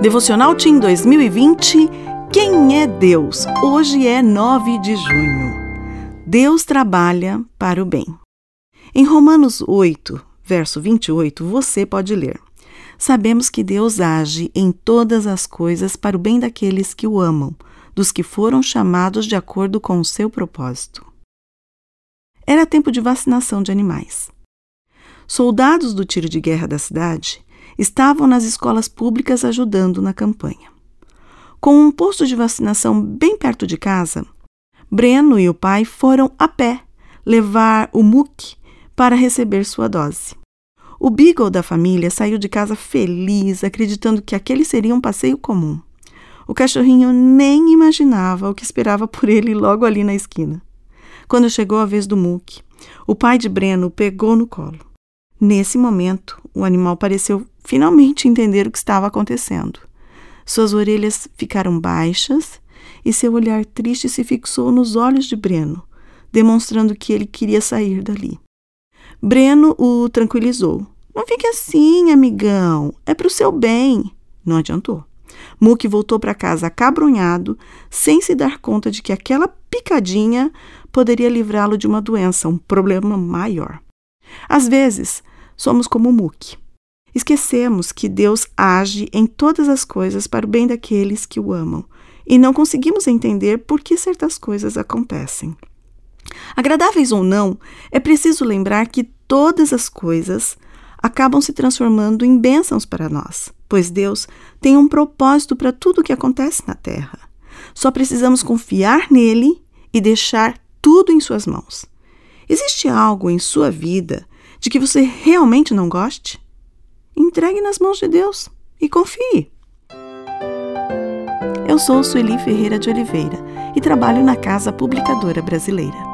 Devocional Team 2020 Quem é Deus? Hoje é 9 de junho. Deus trabalha para o bem. Em Romanos 8, verso 28, você pode ler: Sabemos que Deus age em todas as coisas para o bem daqueles que o amam, dos que foram chamados de acordo com o seu propósito. Era tempo de vacinação de animais. Soldados do tiro de guerra da cidade estavam nas escolas públicas ajudando na campanha. Com um posto de vacinação bem perto de casa, Breno e o pai foram a pé levar o Muck para receber sua dose. O Beagle da família saiu de casa feliz, acreditando que aquele seria um passeio comum. O cachorrinho nem imaginava o que esperava por ele logo ali na esquina. Quando chegou a vez do Muck, o pai de Breno o pegou no colo. Nesse momento, o animal pareceu finalmente entender o que estava acontecendo. Suas orelhas ficaram baixas e seu olhar triste se fixou nos olhos de Breno, demonstrando que ele queria sair dali. Breno o tranquilizou. Não fique assim, amigão. É para o seu bem. Não adiantou. Muki voltou para casa acabrunhado, sem se dar conta de que aquela picadinha poderia livrá-lo de uma doença, um problema maior. Às vezes, somos como Muki. Esquecemos que Deus age em todas as coisas para o bem daqueles que o amam e não conseguimos entender por que certas coisas acontecem. Agradáveis ou não, é preciso lembrar que todas as coisas acabam se transformando em bênçãos para nós, pois Deus tem um propósito para tudo o que acontece na Terra. Só precisamos confiar nele e deixar tudo em Suas mãos. Existe algo em sua vida de que você realmente não goste? Entregue nas mãos de Deus e confie. Eu sou Sueli Ferreira de Oliveira e trabalho na Casa Publicadora Brasileira.